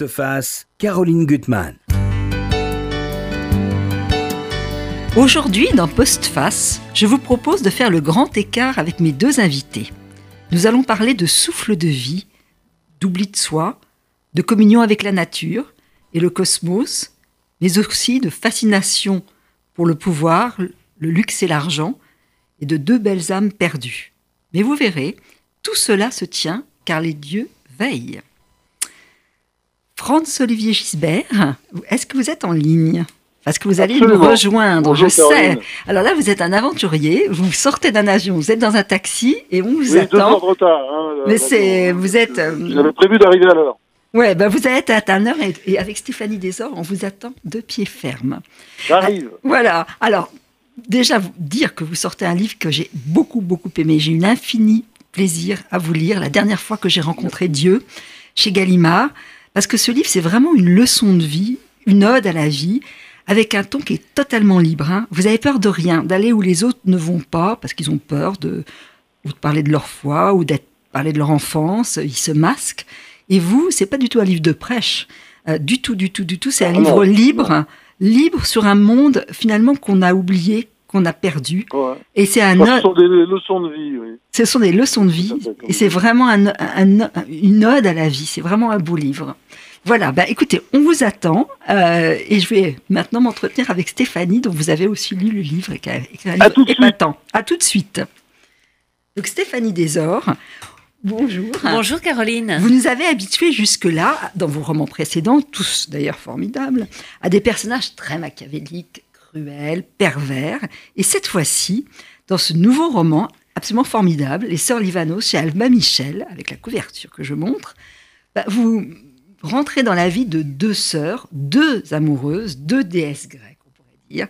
Postface, Caroline Gutmann. Aujourd'hui, dans Postface, je vous propose de faire le grand écart avec mes deux invités. Nous allons parler de souffle de vie, d'oubli de soi, de communion avec la nature et le cosmos, mais aussi de fascination pour le pouvoir, le luxe et l'argent, et de deux belles âmes perdues. Mais vous verrez, tout cela se tient car les dieux veillent. Franz Olivier Gisbert, est-ce que vous êtes en ligne? Parce que vous allez nous rejoindre, je sais. Alors là, vous êtes un aventurier, vous sortez d'un avion, vous êtes dans un taxi et on vous oui, attend. Deux heures de retard. Hein, Mais c'est, vous êtes. euh, J'avais prévu d'arriver à l'heure. Ouais, ben vous êtes à heure et, et avec Stéphanie Desor, on vous attend de pied ferme. J'arrive. Voilà. Alors, déjà, vous dire que vous sortez un livre que j'ai beaucoup, beaucoup aimé. J'ai eu un infini plaisir à vous lire la dernière fois que j'ai rencontré Dieu chez Gallimard, parce que ce livre, c'est vraiment une leçon de vie, une ode à la vie, avec un ton qui est totalement libre. hein. Vous avez peur de rien, d'aller où les autres ne vont pas, parce qu'ils ont peur de, ou de parler de leur foi, ou d'être parler de leur enfance, ils se masquent. Et vous, c'est pas du tout un livre de prêche, euh, du tout, du tout, du tout. C'est un Ah, livre non. libre, libre sur un monde finalement qu'on a oublié, qu'on a perdu. Ouais. Et c'est un, Ce sont des leçons de vie, oui. ce sont des leçons de vie, et c'est vraiment un, un- une ode à la vie. C'est vraiment un beau livre. Voilà, bah écoutez, on vous attend euh, et je vais maintenant m'entretenir avec Stéphanie, dont vous avez aussi lu le livre et qui a écrit un livre épatant. À tout de suite. Donc Stéphanie Desor, bonjour. Bonjour Caroline. Vous nous avez habitués jusque-là, dans vos romans précédents, tous d'ailleurs formidables, à des personnages très machiavéliques, cruels, pervers. Et cette fois-ci, dans ce nouveau roman absolument formidable, Les Sœurs Livanos chez Alma Michel, avec la couverture que je montre, bah, vous rentrez dans la vie de deux sœurs, deux amoureuses, deux déesses grecques, on pourrait dire,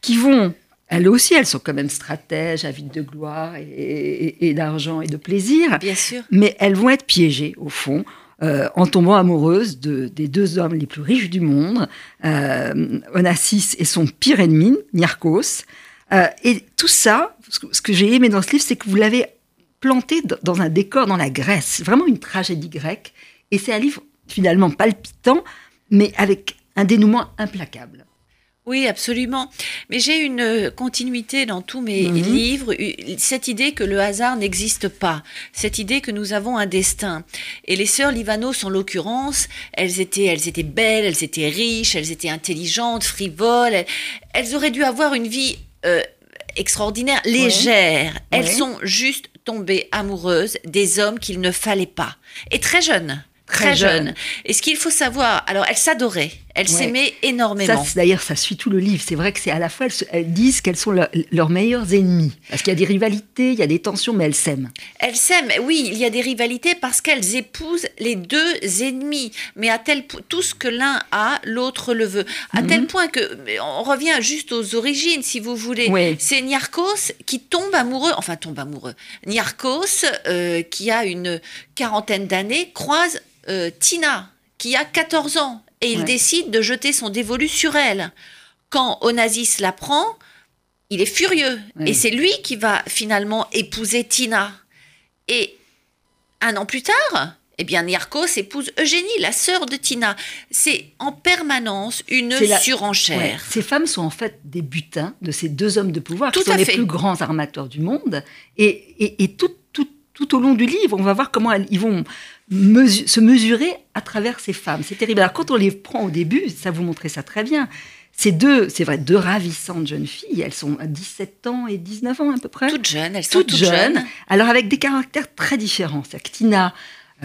qui vont, elles aussi, elles sont quand même stratèges, avides de gloire et, et- et d'argent et de plaisir, Bien sûr. mais elles vont être piégées, au fond, euh, en tombant amoureuses de, des deux hommes les plus riches du monde, euh, Onassis et son pire ennemi, Niarchos. Euh, et tout ça, ce que, que j'ai aimé dans ce livre, c'est que vous l'avez planté dans un décor dans la Grèce, vraiment une tragédie grecque. Et c'est un livre finalement palpitant, mais avec un dénouement implacable. Oui, absolument. Mais j'ai une euh, continuité dans tous mes Mhm. livres, cette idée que le hasard n'existe pas, cette idée que nous avons un destin. Et les sœurs Livanos, en l'occurrence, elles étaient, elles étaient belles, elles étaient riches, elles étaient intelligentes, frivoles. Elles, elles auraient dû avoir une vie euh, extraordinaire, légère. Elles Ouais. sont juste tombées amoureuses des hommes qu'il ne fallait pas. Et très jeunes. Très Très, jeunes. jeunes. Et ce qu'il faut savoir, alors elles s'adoraient, elles Ouais. s'aimaient énormément. D'ailleurs, ça suit tout le livre. C'est vrai que c'est à la fois, elles, se- elles disent qu'elles sont leur- leurs meilleurs ennemis. Parce qu'il y a des rivalités, il y a des tensions, mais elles s'aiment. Elles s'aiment, oui, il y a des rivalités parce qu'elles épousent les deux ennemis, mais à tel point, tout ce que l'un a, l'autre le veut. À Mhm. tel point que, on revient juste aux origines, si vous voulez. C'est Niarchos qui tombe amoureux, enfin tombe amoureux. Niarchos, euh, qui a une quarantaine d'années, croise euh, Tina, qui a 14 ans, et il Ouais. décide de jeter son dévolu sur elle. Quand Onassis l'apprend, il est furieux. Oui. Et c'est lui qui va finalement épouser Tina. Et un an plus tard, eh bien, Niarchos épouse Eugénie, la sœur de Tina. C'est en permanence une la- surenchère. Ouais. Ces femmes sont en fait des butins de ces deux hommes de pouvoir Tout qui sont les fait. plus grands armateurs du monde. Et, et, et tout, tout, tout au long du livre, on va voir comment elles- ils vont mesu- se mesurer à travers ces femmes. C'est terrible. Alors quand on les prend au début, ça vous montrait ça très bien. Ces deux, c'est vrai, deux ravissantes jeunes filles. Elles sont à 17 ans et 19 ans à peu près. Toutes jeunes, elles sont toutes toutes, jeunes, jeunes. alors avec des caractères très différents. C'est-à-dire que Tina,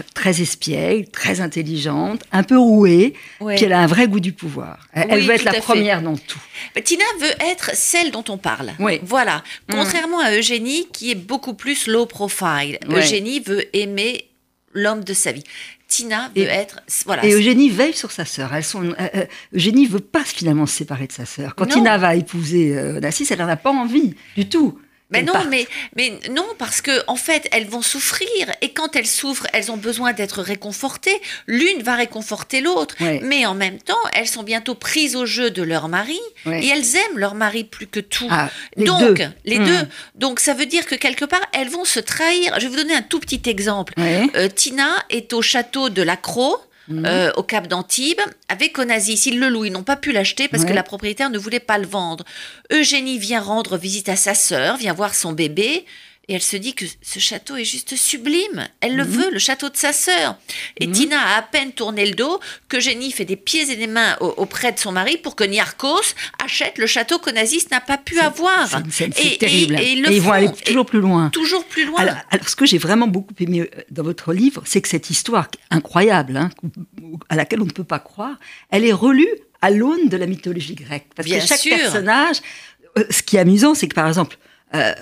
euh, très espiègle, très intelligente, un peu rouée, Ouais. puis elle a un vrai goût du pouvoir. Elle, veut être la fait. première dans tout. Mais Tina veut être celle dont on parle. Oui. Voilà. Mm. Contrairement à Eugénie, qui est beaucoup plus low profile. Ouais. Eugénie veut aimer l'homme de sa vie. Tina veut Et- être. Voilà. Et Eugénie veille sur sa sœur. Elles sont, euh, euh, Eugénie veut pas finalement se séparer de sa sœur. Quand Non. Tina va épouser euh, elle n'en a pas envie du tout. Mais non, partent. mais, mais non, parce que en fait, elles vont souffrir. Et quand elles souffrent, elles ont besoin d'être réconfortées. L'une va réconforter l'autre. Ouais. Mais en même temps, elles sont bientôt prises au jeu de leur mari. Ouais. Et elles aiment leur mari plus que tout. Ah, les Donc, deux. les Mm. deux. Donc, ça veut dire que quelque part, elles vont se trahir. Je vais vous donner un tout petit exemple. Ouais. Euh, Tina est au château de la Croix Mhm. euh, au Cap d'Antibes avec Onassis. Ils le louent, ils n'ont pas pu l'acheter parce que la propriétaire ne voulait pas le vendre. Eugénie vient rendre visite à sa sœur, vient voir son bébé. Et elle se dit que ce château est juste sublime. Elle le Mhm. veut, le château de sa sœur. Et Mhm. Tina a à peine tourné le dos que Génie fait des pieds et des mains au- auprès de son mari pour que Niarchos achète le château qu'Onassis n'a pas pu avoir. C'est scène- Et- terrible. et- et ils le ils vont aller toujours plus loin. toujours plus loin. Alors, alors, ce que j'ai vraiment beaucoup aimé euh, dans votre livre, c'est que cette histoire incroyable, hein, à laquelle on ne peut pas croire, elle est relue à l'aune de la mythologie grecque. Parce Bien que chaque sûr. personnage, euh, ce qui est amusant, c'est que par exemple, euh,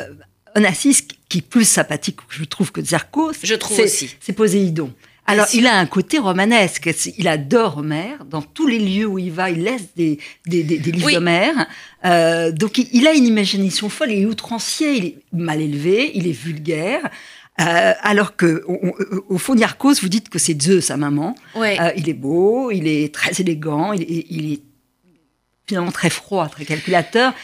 Onassis, qui est plus sympathique, je trouve, que Zerkos, Je trouve aussi. c'est Poséidon. Alors, il a un côté romanesque. Il adore Homère. Dans tous les lieux où il va, il laisse des, des, des- des livres Oui. d'Homère. Euh, donc, il, il a une imagination folle. Il est outrancier, il est mal élevé, il est vulgaire. Euh, alors que, on- on- au fond, Niarchos, vous dites que c'est Zeus, sa maman. Ouais. Euh, il est beau, il est très élégant, il est, il est finalement très froid, très calculateur.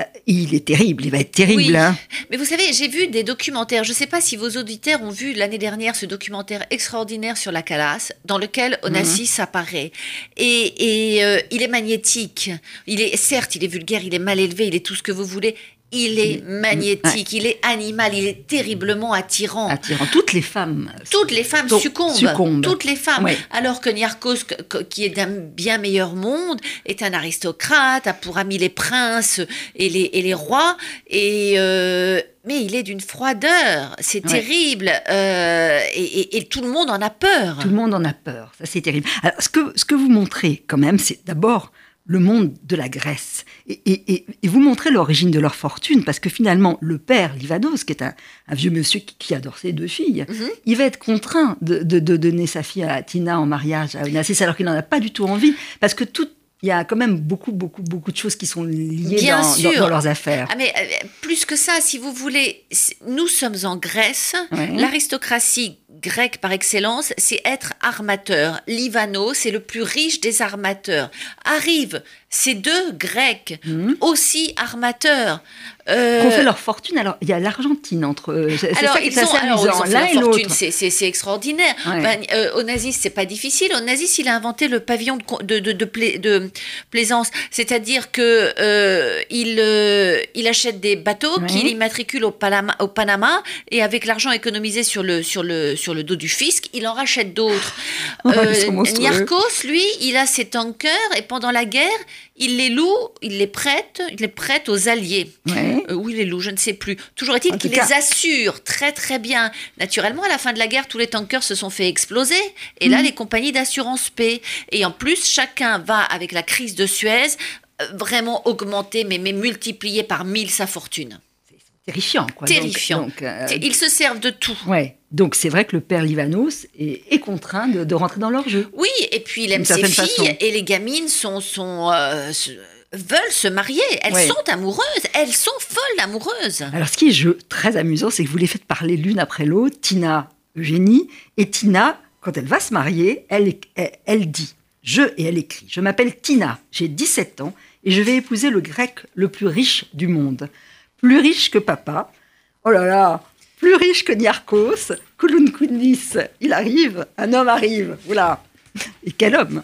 Euh, il est terrible, il va être terrible. Oui. hein. Mais vous savez, j'ai vu des documentaires. Je ne sais pas si vos auditeurs ont vu l'année dernière ce documentaire extraordinaire sur la Calas, dans lequel Onassis apparaît. Et, et, euh, il est magnétique. Il est, certes, il est vulgaire, il est mal élevé, il est tout ce que vous voulez. Il est magnétique, il est animal, il est terriblement attirant. Attirant. Toutes les femmes. Toutes les femmes succombent. succombent. Toutes les femmes. Ouais. Alors que Niarchos, qui est d'un bien meilleur monde, est un aristocrate, a pour amis les princes et les, et les rois. Et, euh, mais il est d'une froideur. C'est Ouais. terrible. Euh, et, et- et tout le monde en a peur. Tout le monde en a peur. Ça, c'est terrible. Alors, ce que, ce que vous montrez, quand même, c'est d'abord le monde de la Grèce. Et, et- et- et vous montrez l'origine de leur fortune, parce que finalement, le père Livanos, qui est un, un vieux monsieur qui, qui adore ses deux filles, Mhm. il va être contraint de, de- de donner sa fille à Tina en mariage à Onassis, alors qu'il n'en a pas du tout envie, parce que tout. Il y a quand même beaucoup, beaucoup, beaucoup de choses qui sont liées Bien dans, sûr. dans- dans leurs affaires. Ah mais euh, plus que ça, si vous voulez, nous sommes en Grèce. Ouais. L'aristocratie grecque par excellence, c'est être armateur. Livano, c'est le plus riche des armateurs. Arrivent ces deux Grecs, Mhm. aussi armateurs. Euh, Qu'on fait leur fortune. Alors, il y a l'Argentine entre eux. C'est alors, ça qui est ils ont, assez alors, ils amusant. ont fait L'un leur et fortune, l'autre. c'est- c'est c'est extraordinaire. Ouais. Ben, euh, Onassis, c'est pas difficile. Onassis, il a inventé le pavillon de, con- de, de, de pla- de plaisance. C'est-à-dire que euh, il, euh, il achète des bateaux Ouais. qu'il immatricule au Panama, au Panama et avec l'argent économisé sur le, sur, le, sur le dos du fisc, il en rachète d'autres. Euh. Niarchos, lui, il a ses tankers et pendant la guerre, il les loue, il les prête, il les prête aux alliés. Ouais. Euh, où il les loue, je ne sais plus. Toujours est-il qu'il les assure très très bien. Naturellement, à la fin de la guerre, tous les tankers se sont fait exploser. Et là, les compagnies d'assurance paient. Et en plus, chacun va, avec la crise de Suez, euh, vraiment augmenter, mais, mais multiplier par mille sa fortune. Terrifiant, quoi. Terrifiant. Donc, donc, euh, Ils se servent de tout. ouais. Donc, c'est vrai que le père Livanos est, est contraint de, de rentrer dans leur jeu. Oui, et puis il aime ses filles, façon. et les gamines sont, sont, euh, veulent se marier. Elles Ouais. sont amoureuses, elles sont folles amoureuses. Alors, ce qui est jeu, très amusant, c'est que vous les faites parler l'une après l'autre, Tina, Eugénie, et Tina, quand elle va se marier, elle, elle, elle dit, je, et elle écrit, je m'appelle Tina, j'ai 17 ans, et je vais épouser le grec le plus riche du monde. Plus riche que papa. Oh là là plus riche que Niarchos, Koulounkoudis, il arrive, un homme arrive, voilà. Et quel homme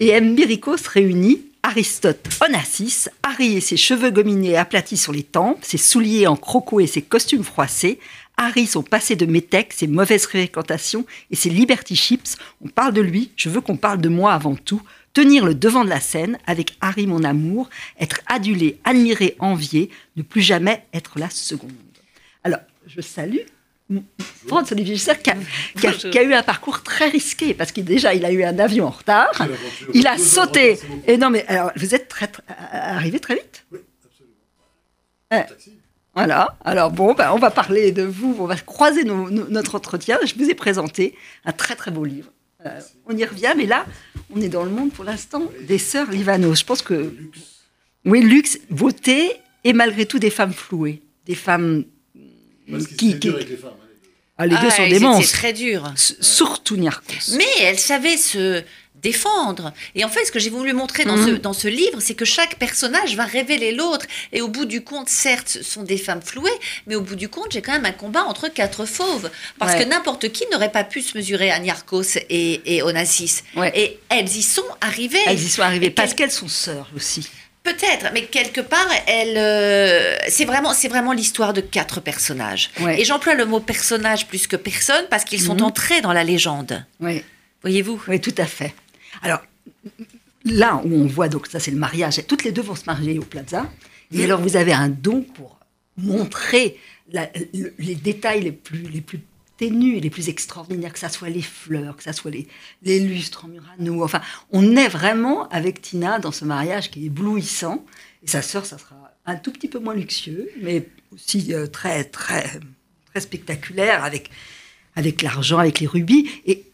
Et Mbirikos réunit Aristote, Onassis, Harry et ses cheveux gominés aplatis sur les tempes, ses souliers en croco et ses costumes froissés, Harry son passé de métèque, ses mauvaises fréquentations et ses liberty chips. On parle de lui, je veux qu'on parle de moi avant tout. Tenir le devant de la scène avec Harry mon amour, être adulé, admiré, envié, ne plus jamais être la seconde. Je salue Franz Olivier Gisser qui a, qui qui a eu un parcours très risqué parce qu'il déjà il a eu un avion en retard, il a sauté. Et non mais alors vous êtes très, très- arrivé très vite? Oui, absolument. Ouais. Voilà. Alors bon, ben, on va parler de vous, on va croiser nos- nos- notre entretien. Je vous ai présenté un très très beau livre. Euh, on y revient, mais là, on est dans le monde pour l'instant des sœurs Livanos. Je pense que Luxe. oui, luxe, beauté et malgré tout des femmes flouées, des femmes Parce qui, qui- dur avec les femmes. hein, les deux. Ah, deux Ah, sont des c'est- monstres. C'est très dur. S- Surtout Niarchos. Mais elle savait se, défendre. Et en fait, ce que j'ai voulu montrer dans, Mhm. ce, dans ce livre, c'est que chaque personnage va révéler l'autre. Et au bout du compte, certes, ce sont des femmes flouées, mais au bout du compte, j'ai quand même un combat entre quatre fauves. Parce Ouais. que n'importe qui n'aurait pas pu se mesurer à Niarchos et, et Onassis. Ouais. Et elles y sont arrivées. Elles y sont arrivées Et parce quel- qu'elles sont sœurs aussi. Peut-être, mais quelque part, elle, euh, c'est vraiment, c'est vraiment l'histoire de quatre personnages. Ouais. Et j'emploie le mot personnage plus que personne parce qu'ils sont Mhm. entrés dans la légende. Oui. Voyez-vous? Oui, tout à fait. Alors, là où on voit, donc ça c'est le mariage, toutes les deux vont se marier au Plaza. Et alors vous avez un don pour montrer la- le- les détails les plus, les plus ténus et les plus extraordinaires, que ça soit les fleurs, que ça soit les, les lustres en Murano. Enfin, on est vraiment avec Tina dans ce mariage qui est éblouissant. Et sa sœur, ça sera un tout petit peu moins luxueux, mais aussi euh, très, très, très spectaculaire avec, avec l'argent, avec les rubis. Et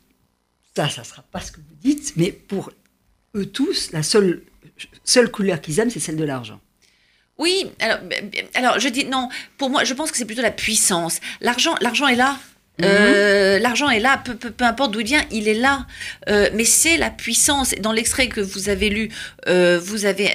ça, ça sera pas ce que vous dites, mais pour eux tous, la seule, seule couleur qu'ils aiment, c'est celle de l'argent. Oui, alors, alors je dis non. Pour moi, je pense que c'est plutôt la puissance. L'argent, l'argent est là. Euh, L'argent est là, peu, peu, peu importe d'où il vient, il est là. Euh, mais c'est la puissance. Dans l'extrait que vous avez lu, euh, vous, avez,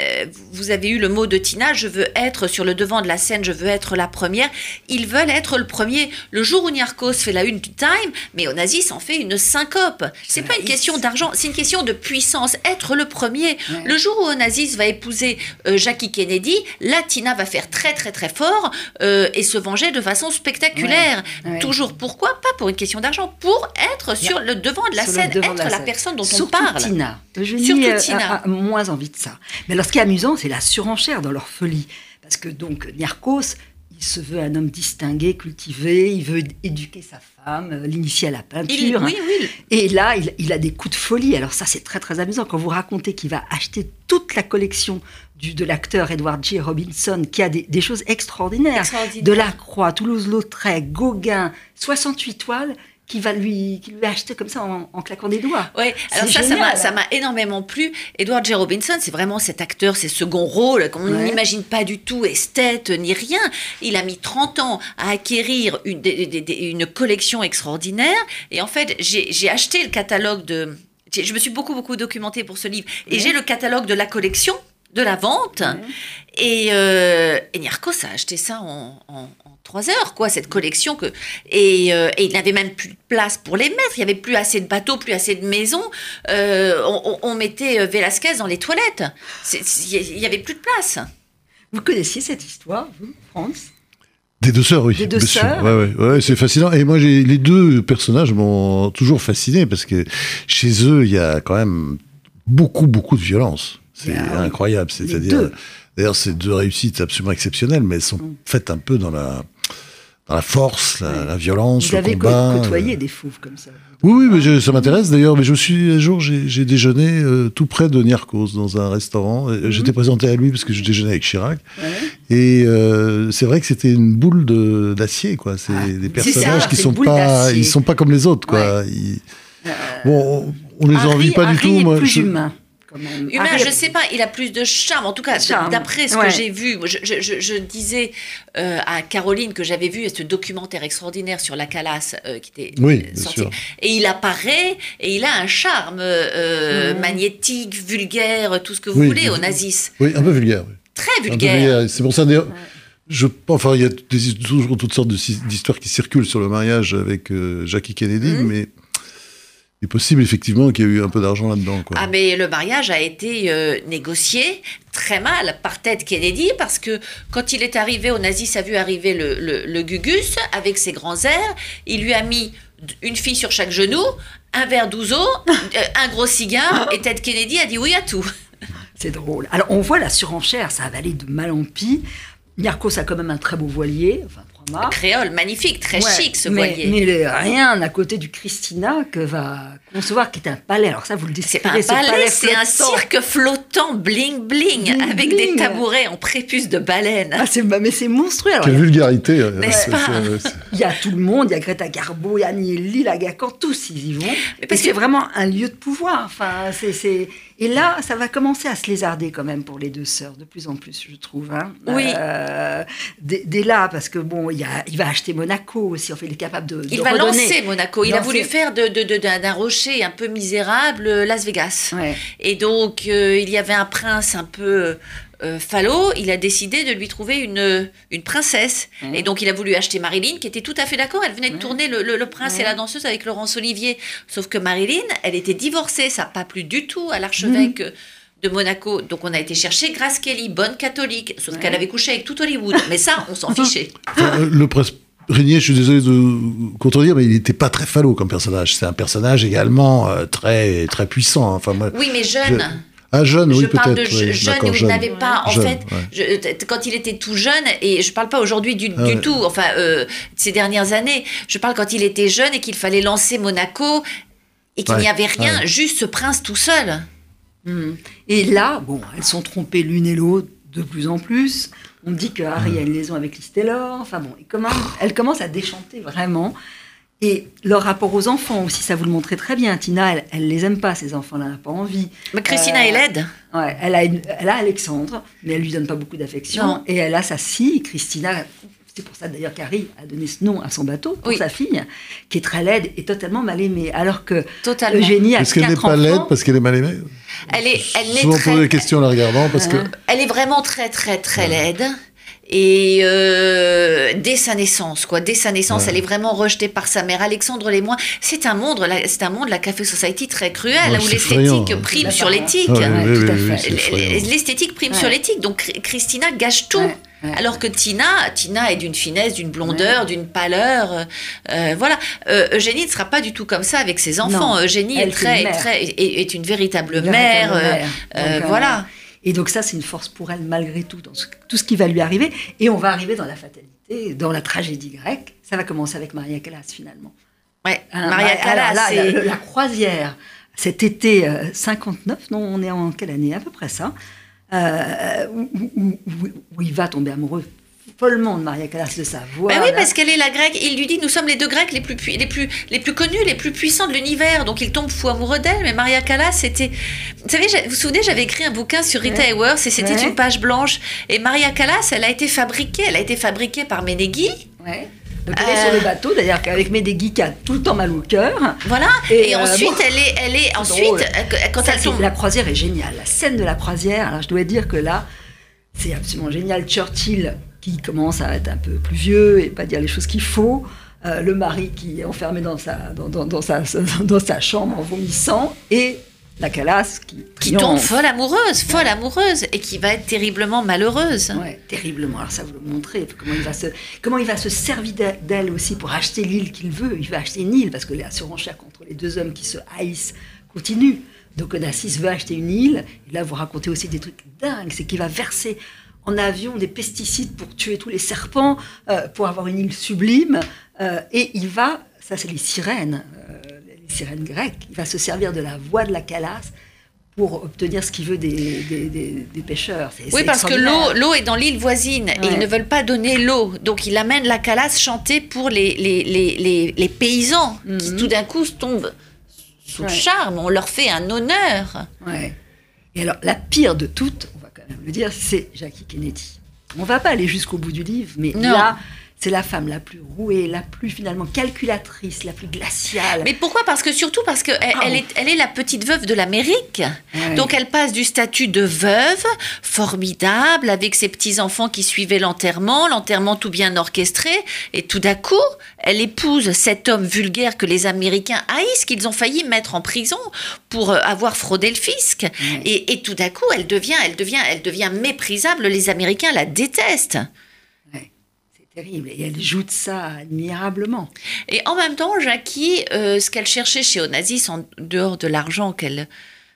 vous avez eu le mot de Tina je veux être sur le devant de la scène, je veux être la première. Ils veulent être le premier. Le jour où Niarchos fait la une du Time, mais Onassis en fait une syncope. C'est pas une question d'argent, c'est une question de puissance. Être le premier. Ouais. Le jour où Onassis va épouser Jackie Kennedy, là, Tina va faire très très très fort et se venger de façon spectaculaire. Ouais, ouais. Toujours pourquoi? Pas pour une question d'argent, pour être sur le devant de la Sur scène, être la, personne dont Surtout on parle. Tina. Eugénie Surtout euh, Tina. A, a moins envie de ça. Mais alors, ce qui est amusant, c'est la surenchère dans leur folie. Parce que donc, Niarchos, il se veut un homme distingué, cultivé, il veut éduquer sa femme, euh, l'initier à la Il- peinture. oui, oui. Et là, il, il a des coups de folie. Alors ça, c'est très très amusant quand vous racontez qu'il va acheter toute la collection du, de l'acteur Edward J. Robinson, qui a des, des choses extraordinaires. Extraordinaire. Delacroix, Toulouse-Lautrec, Gauguin, 68 toiles, qui va lui, qui lui acheter comme ça en, en claquant des doigts. Ouais, alors ça, ça génial, m'a, ça m'a énormément plu. Edward J. Robinson, c'est vraiment cet acteur, ces seconds rôles qu'on Ouais. n'imagine pas du tout esthète ni rien. Il a mis 30 ans à acquérir une, collection extraordinaire. Et en fait, j'ai, acheté le catalogue de... Je me suis beaucoup, beaucoup documentée pour ce livre. Et Ouais. j'ai le catalogue de la collection, de la vente. Et, euh, et Niarchos a acheté ça en trois heures, quoi, cette collection. Que, et, euh, et il n'avait même plus de place pour les mettre. Il n'y avait plus assez de bateaux, plus assez de maisons. Euh, on, mettait euh, Velasquez dans les toilettes. Il n'y avait plus de place. Vous connaissiez cette histoire, vous, France Des deux sœurs, oui. Des deux sœurs. Ouais, ouais, ouais, c'est fascinant. Et moi, j'ai- les deux personnages m'ont toujours fasciné parce que chez eux, il y a quand même beaucoup, beaucoup de violence. C'est Ah incroyable. C'est-à-dire, d'ailleurs, c'est deux réussites absolument exceptionnelles, mais elles sont Mm. faites un peu dans la, dans la force, la, Ouais. la violence, Vous le avez combat. côtoyé euh. des fauves comme ça. Oui, oui, mais je- ça m'intéresse d'ailleurs. Mais je me suis un jour, j'ai déjeuné euh, tout près de Niarchos dans un restaurant. Mhm. Et J'étais présenté à lui parce que je déjeunais avec Chirac. Ouais. Et euh, c'est vrai que c'était une boule d'acier, quoi. C'est Ah, des personnages ça, qui sont pas, ils sont pas comme les autres, quoi. Ils- Bon, on, on les Harry- envie pas du tout. est Moi, plus je- humain. Quand même. Humain, Harry- je sais pas, il a plus de charme. En tout cas, d'après ce ouais. que j'ai vu, je, je- je- je disais euh, à Caroline que j'avais vu ce documentaire extraordinaire sur la Calas euh, qui était Oui, euh, bien sorti. sûr. Et il apparaît et il a un charme euh, Mhm. magnétique, vulgaire, tout ce que vous Oui, voulez, au nazis. Oui, un peu vulgaire. oui. Très vulgaire. C'est pour ça d'ailleurs. Je, enfin, il y a des- toujours toutes sortes d'histoires qui circulent sur le mariage avec euh, Jackie Kennedy, Mhm. mais est possible effectivement qu'il y ait eu un peu d'argent là-dedans. Ah mais le mariage a été euh, négocié très mal par Ted Kennedy parce que quand il est arrivé, au nazis a vu arriver le, le- le Gugus avec ses grands airs, il lui a mis une fille sur chaque genou, un verre d'ouzo, euh, un gros cigare et Ted Kennedy a dit oui à tout. C'est drôle. Alors, on voit la surenchère, ça va aller de mal en pis. Niarchos a quand même un très beau voilier, enfin, Créole, magnifique, très Ouais, chic ce mais, voilier. Mais rien à côté du Christina que va concevoir, qui est un palais. Alors ça, vous le C'est décrivez, pas un ce palais, c'est un flottant. cirque flottant bling bling, Bling, avec bling. des tabourets en prépuce de baleine. Ah, c'est, mais c'est monstrueux. Alors, Quelle vulgarité. euh, N'est-ce c'est- pas c'est- c'est- il y a tout le monde, il y a Greta Garbo, il y a Agnelli, Lagarde, tous ils y vont. Et parce c'est que- vraiment un lieu de pouvoir. Enfin, c'est, c'est... Et là, ça va commencer à se lézarder quand même pour les deux sœurs, de plus en plus, je trouve. hein. Oui. Euh, dès, dès là, parce que bon, il a- va acheter Monaco aussi. Enfin, il est capable de. Il de va redonner. lancer Monaco. Il a voulu faire de, de- de- d'un d'un rocher un peu misérable euh, Las Vegas. Ouais. Et donc, euh, il y avait un prince un peu euh, falot. Il a décidé de lui trouver une, une princesse. Ouais. Et donc, il a voulu acheter Marilyn, qui était tout à fait d'accord. Elle venait de Ouais. tourner le, le- le prince et la danseuse avec Laurence Olivier. Sauf que Marilyn, elle était divorcée. Ça n'a pas plu du tout à l'archevêque. Mhm. De Monaco. Donc, on a été chercher Grace Kelly, bonne catholique, sauf Ouais. qu'elle avait couché avec tout Hollywood. Mais ça, on s'en fichait. Enfin, euh, le prince Régnier, je suis désolé de contredire, mais il n'était pas très falot comme personnage. C'est un personnage également euh, très, très puissant. Enfin, moi, Oui, mais jeune. Je- Ah, jeune, je oui, parle de peut-être. je- oui, jeune où il n'avait pas, en Jeune, fait, ouais. je- t- quand il était tout jeune, et je parle pas aujourd'hui du, Ah du ouais. tout, enfin, euh, ces dernières années, je parle quand il était jeune et qu'il fallait lancer Monaco et qu'il Ouais, n'y avait rien, ouais. juste ce prince tout seul. Hmm. Et là, bon, elles sont trompées l'une et l'autre de plus en plus. On me dit que Harry a une liaison avec Liz Taylor. Enfin bon, et comment, elle commence à déchanter vraiment. Et leur rapport aux enfants aussi, ça vous le montrez très bien. Tina, elle, elle les aime pas, ces enfants-là, elle n'a pas envie. Mais Christina Euh, est laide. Ouais, elle, a une- elle a Alexandre, mais elle lui donne pas beaucoup d'affection. Et elle a sa fille, Christina. C'est pour ça d'ailleurs qu'Harry a donné ce nom à son bateau, pour Oui. sa fille, qui est très laide et totalement mal aimée. Alors que Totalement. Eugénie a Est-ce qu'elle n'est pas laide parce qu'elle est mal aimée Elle est, elle Souvent très- posé des questions en la regardant parce que. Elle est vraiment très, très, très laide. Et euh, dès sa naissance, quoi, dès sa naissance, Ouais. elle est vraiment rejetée par sa mère. Alexandre Lemoine, c'est un monde, la- c'est un monde, la Café Society très cruel, Ouais, où l'esthétique prime sur l'éthique. Ah oui, oui, oui. L'esthétique prime Ouais. sur l'éthique, donc Chr- Christina gâche tout. Alors que Tina, Tina est d'une finesse, d'une blondeur, d'une pâleur. euh, euh, voilà. Euh, Eugénie ne sera pas du tout comme ça avec ses enfants. Non. Eugénie Elle, est, très, une mère. très, est, est une véritable, mère. euh, mère. euh, Donc, euh, voilà. Et donc ça, c'est une force pour elle malgré tout, dans ce- tout ce qui va lui arriver. Et on va arriver dans la fatalité, dans la tragédie grecque. Ça va commencer avec Maria Callas finalement. Ouais. Hein, Maria Callas, là, la, la croisière, cet été euh, 59, non, on est en quelle année À peu près ça. euh, où, où- où- où il va tomber amoureux follement de Maria Callas, de sa voix. Ben oui, là. parce qu'elle est la grecque. Il lui dit nous sommes les deux grecs les plus, les plus, les plus connus, les plus puissants de l'univers. Donc il tombe fou amoureux d'elle. Mais Maria Callas, c'était. Vous savez, vous vous souvenez, j'avais écrit un bouquin sur Rita Ouais. Hayworth et c'était Ouais. une page blanche. Et Maria Callas, elle a été fabriquée. Elle a été fabriquée par Meneghi. Ouais. Donc elle est Euh. sur le bateau, d'ailleurs, avec Medegui qui a tout le temps mal au cœur. Voilà. Et, Et, euh, ensuite, bon. elle est, elle est ensuite, drôle. euh, quand Ça, elle tombe. La croisière est géniale. La scène de la croisière, alors je dois dire que là, c'est absolument génial. Churchill qui commence à être un peu plus vieux et pas dire les choses qu'il faut. Euh, le mari qui est enfermé dans sa, dans, dans- dans sa, dans sa chambre en vomissant. Et la calasse qui, Qui tombe folle amoureuse, folle amoureuse, et qui va être terriblement malheureuse. Ouais, terriblement. Alors ça, vous le montrez. Comment il va se, comment il va se servir d'elle- aussi pour acheter l'île qu'il veut? Il veut acheter une île parce que la surenchère contre les deux hommes qui se haïssent continue. Donc Onassis veut acheter une île. Et là, vous racontez aussi des trucs dingues. C'est qu'il va verser en avion des pesticides pour tuer tous les serpents, euh, pour avoir une île sublime. Euh, et il va, ça c'est les sirènes, euh, les sirènes grecques, il va se servir de la voix de la calasse pour obtenir ce qu'il veut des, des, des- des pêcheurs. Oui, parce que l'eau, l'eau est dans l'île voisine et ils ne veulent pas donner l'eau. Donc il amène la calasse chanter pour les, les, les, les, les paysans qui Mhm. tout d'un coup tombent sous le charme. On leur fait un honneur. Ouais. Et alors, la pire de toutes, quand même le dire, c'est Jackie Kennedy. On va pas aller jusqu'au bout du livre, mais Non. là, c'est la femme la plus rouée, la plus finalement calculatrice, la plus glaciale. Mais pourquoi? Parce que surtout parce qu'elle elle Ah. est, elle est la petite veuve de l'Amérique. Ouais. Donc elle passe du statut de veuve, formidable, avec ses petits-enfants qui suivaient l'enterrement, l'enterrement tout bien orchestré, et tout d'un coup, elle épouse cet homme vulgaire que les Américains haïssent, qu'ils ont failli mettre en prison pour euh, avoir fraudé le fisc. Ouais. Et, et tout d'un coup, elle devient, elle, devient, elle devient méprisable, les Américains la détestent. Terrible. Et elle joue de ça admirablement. Et en même temps, Jackie, euh, ce qu'elle cherchait chez Onassis, en dehors de l'argent qu'elle...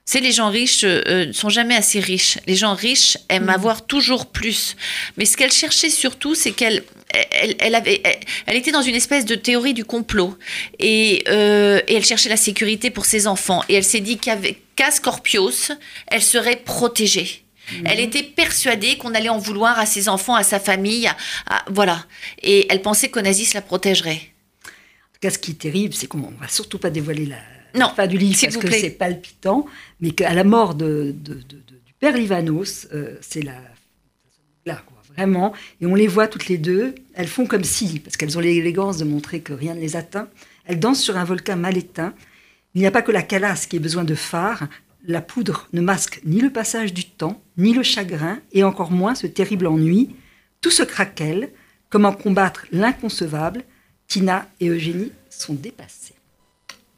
C'est les gens riches euh, ne sont jamais assez riches. Les gens riches aiment avoir toujours plus. Mais ce qu'elle cherchait surtout, c'est qu'elle elle, elle avait, elle, elle était dans une espèce de théorie du complot. Et, euh, et elle cherchait la sécurité pour ses enfants. Et elle s'est dit qu'avec qu'à Scorpios, elle serait protégée. Elle était persuadée qu'on allait en vouloir à ses enfants, à sa famille, à- à- voilà. Et elle pensait qu'Onassis la protégerait. En tout cas, ce qui est terrible, c'est qu'on va surtout pas dévoiler la, Non, fin du livre parce vous que c'est palpitant, mais qu'à la mort de, de- de- de- du père Livanos, euh, c'est la là, quoi, Vraiment. Et on les voit toutes les deux. Elles font comme si, parce qu'elles ont l'élégance de montrer que rien ne les atteint. Elles dansent sur un volcan mal éteint. Il n'y a pas que la calasse qui ait besoin de phare. La poudre ne masque ni le passage du temps, ni le chagrin, et encore moins ce terrible ennui. Tout se craquelle. Comment combattre l'inconcevable Tina et Eugénie sont dépassées.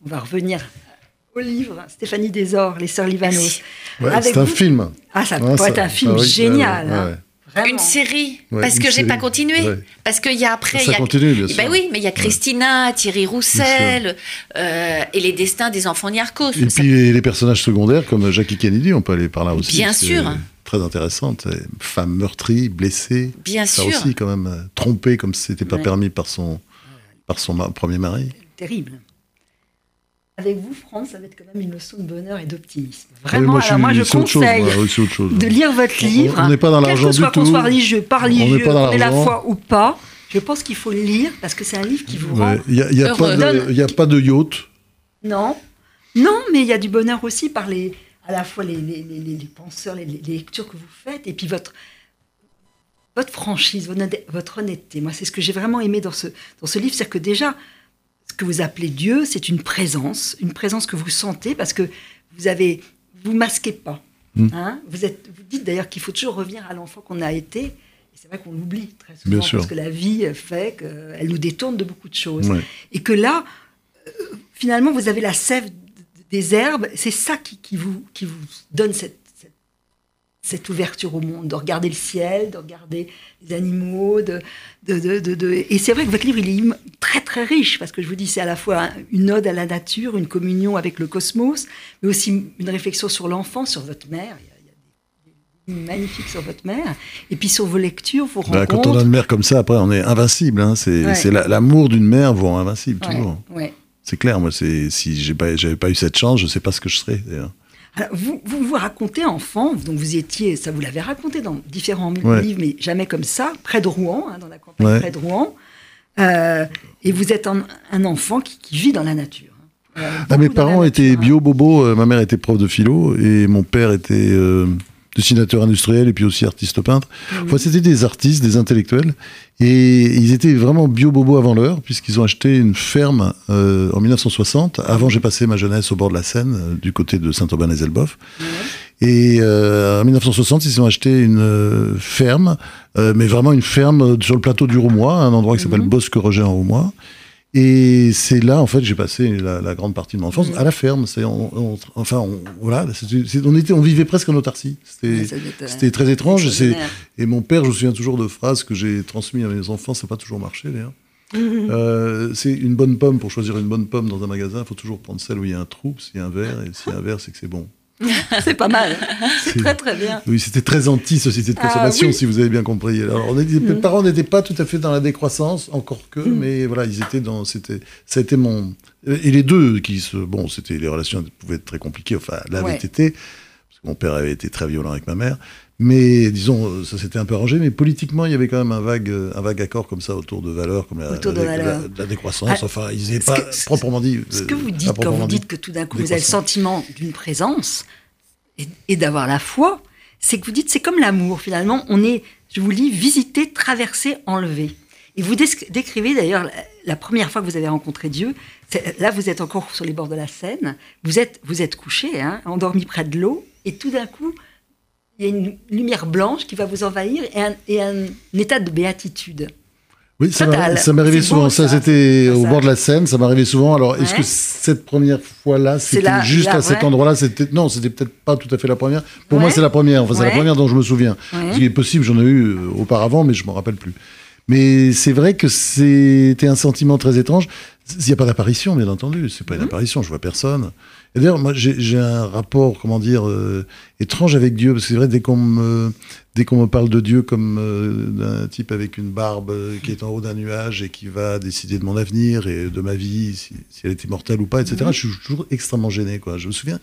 On va revenir au livre Stéphanie Desor, Les Sœurs Livanos. Ouais, Avec c'est un film. Ah, ça Ouais, pourrait être un film ah oui, génial. ouais, ouais, hein. Vraiment. Une série, Ouais, parce une que j'ai pas continué. Ouais. Parce qu'il y a après. Ça il y a... continue, bien Eh sûr. ben oui, mais il y a Christina, Thierry Roussel, euh, et les destins des enfants Niarchos. Et Ça- puis les, les personnages secondaires comme Jackie Kennedy, on peut aller par là aussi. Bien sûr. Très intéressante. Femme meurtrie, blessée. Bien Ça sûr. aussi, quand même, euh, trompée comme c'était pas Ouais. permis par son, par son ma- premier mari. terrible. Avec vous, France, ça va être quand même une leçon de bonheur et d'optimisme. Ah oui, Vraiment, moi, alors moi, je chose, conseille moi, autre chose. de lire votre On- livre. on n'est pas dans l'argent du tout. soit religieux, On n'est religieux, ait la foi ou pas, je pense qu'il faut le lire parce que c'est un livre qui vous rend... Il n'y a, y a pas de- il y a pas de yacht. Non, non, mais il y a du bonheur aussi par les, à la fois les, les, les- penseurs, les, lectures que vous faites, et puis votre, votre franchise, votre honnêteté-. Moi, c'est ce que j'ai vraiment aimé dans ce, dans ce livre, c'est que déjà, ce que vous appelez Dieu, c'est une présence, une présence que vous sentez parce que vous avez, vous masquez pas. Mm. Hein vous, êtes, vous dites d'ailleurs qu'il faut toujours revenir à l'enfant qu'on a été. Et c'est vrai qu'on l'oublie très souvent Bien sûr. parce que la vie fait qu'elle nous détourne de beaucoup de choses. Ouais. Et que là, euh, finalement, vous avez la sève des herbes. C'est ça qui, qui vous, qui vous donne cette, cette, ouverture au monde, de regarder le ciel, de regarder les animaux. De, de, de, de- de- Et c'est vrai que votre livre, il est très, très riche, parce que je vous dis, c'est à la fois un- une ode à la nature, une communion avec le cosmos, mais aussi une réflexion sur l'enfant, sur votre mère. Il y a, il y a des, magnifiques sur votre mère. Et puis sur vos lectures, vos Bah, quand on a une mère comme ça, après, on est invincible. hein. C'est Ouais. l'amour d'une mère vous rend invincible, Ouais, toujours. ouais. C'est clair, moi, c'est- si j'ai pas, j'avais pas eu cette chance, je sais pas ce que je serais, d'ailleurs. Alors, vous, vous vous racontez enfant, donc vous étiez, ça vous l'avez raconté dans différents Ouais. livres, mais jamais comme ça, près de Rouen, hein, dans la campagne Ouais. près de Rouen. Euh, et vous êtes un, un enfant qui, qui vit dans la nature. hein. Euh, Ah, mes parents nature, étaient hein. bio-bobo, euh, ma mère était prof de philo, et mon père était euh, dessinateur industriel et puis aussi artiste peintre. Enfin, c'était des artistes, des intellectuels, et ils étaient vraiment bio-bobo avant l'heure, puisqu'ils ont acheté une ferme euh, en 1960. Avant, j'ai passé ma jeunesse au bord de la Seine, euh, du côté de Saint-Aubin-les-Elbeuf. Et euh, en 1960, ils ont acheté une euh, ferme, euh, mais vraiment une ferme sur le plateau du Roumois, un endroit qui s'appelle Mhm. Bosque Roger en Roumois. Et c'est là, en fait, j'ai passé la, la grande partie de mon enfance Mhm. à la ferme. C'est, on- on- enfin, on, voilà, on était, on vivait presque en autarcie. C'était, Ouais, très étrange. et c'est- extraordinaire. et mon père, je me souviens toujours de phrases que j'ai transmises à mes enfants. Ça n'a pas toujours marché, d'ailleurs. Euh, c'est une bonne pomme. Pour choisir une bonne pomme dans un magasin, il faut toujours prendre celle où il y a un trou, s'il y a un verre, et s'il y a un verre, c'est que c'est bon. C'est pas mal. C'est très très bien. Oui, c'était très anti-société de Ah, consommation, oui. si vous avez bien compris. Alors, on mes Mhm. parents n'étaient pas tout à fait dans la décroissance, encore que, Mhm. mais voilà, ils étaient dans. C'était, ça a été mon. Et les deux qui se. Bon, c'était les relations pouvaient être très compliquées. Enfin, l'avaient Ouais. été, parce que mon père avait été très violent avec ma mère. Mais disons, euh, ça s'était un peu arrangé. Mais politiquement, il y avait quand même un vague, euh, un vague accord comme ça autour de valeurs, comme la, la, la- la décroissance. Ah, enfin, ils n'avaient ce pas que- proprement dit. Ce euh, que vous dites quand vous dit. dites que tout d'un coup vous avez le sentiment d'une présence et, et d'avoir la foi, c'est que vous dites c'est comme l'amour finalement. On est, je vous lis, visité, traversé, enlevé. Et vous décrivez d'ailleurs la, première fois que vous avez rencontré Dieu. Là, vous êtes encore sur les bords de la Seine. Vous êtes, vous êtes couché, hein, endormi près de l'eau, et tout d'un coup, il y a une lumière blanche qui va vous envahir et un, et un état de béatitude. Oui, ça Total. ça m'arrivait souvent. beau, ça, ça. c'était au ça. bord de la Seine, ça m'arrivait souvent. Alors, est-ce que cette première fois-là, c'était juste la à cet endroit-là C'était non, c'était peut-être pas tout à fait la première. Pour Ouais. moi, c'est la première. Enfin, c'est la première dont je me souviens. Qui est possible, j'en ai eu euh, auparavant, mais je m'en rappelle plus. Mais c'est vrai que c'était un sentiment très étrange. Il n'y a pas d'apparition, bien entendu. C'est pas une Mhm. apparition. Je vois personne. Et d'ailleurs, moi, j'ai un rapport, comment dire, euh, étrange avec Dieu, parce que c'est vrai dès qu'on me dès qu'on me parle de Dieu comme euh, d'un type avec une barbe euh, qui est en haut d'un nuage et qui va décider de mon avenir et de ma vie, si, si elle est immortelle ou pas, etc. Mhm. Je suis toujours extrêmement gêné. Quoi. Je me souviens,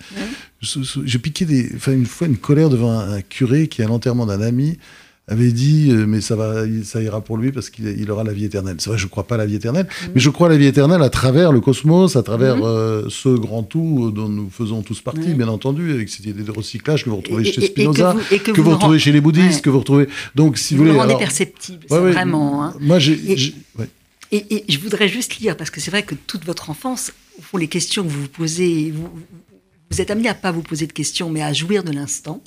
j'ai piqué des, une fois une colère devant un, un curé qui à l'enterrement d'un ami avait dit euh, mais ça va, ça ira pour lui parce qu'il il aura la vie éternelle. C'est vrai, je crois pas à la vie éternelle, mais je crois à la vie éternelle à travers le cosmos, à travers Mhm. euh, ce grand tout dont nous faisons tous partie, bien entendu, avec cette idée de recyclage que vous retrouvez Et- chez et- et que Spinoza, vous- et que que vous retrouvez rend- chez les bouddhistes, Ouais. que vous retrouvez. Donc, si vous, Vous le voulez, rendez alors- perceptible, Ouais, c'est ouais, vraiment. hein. Moi, j'ai, Et- ouais. Je voudrais juste lire, parce que c'est vrai que toute votre enfance, au fond, les questions que vous vous posez, vous, vous- vous êtes amené à pas vous poser de questions, mais à jouir de l'instant.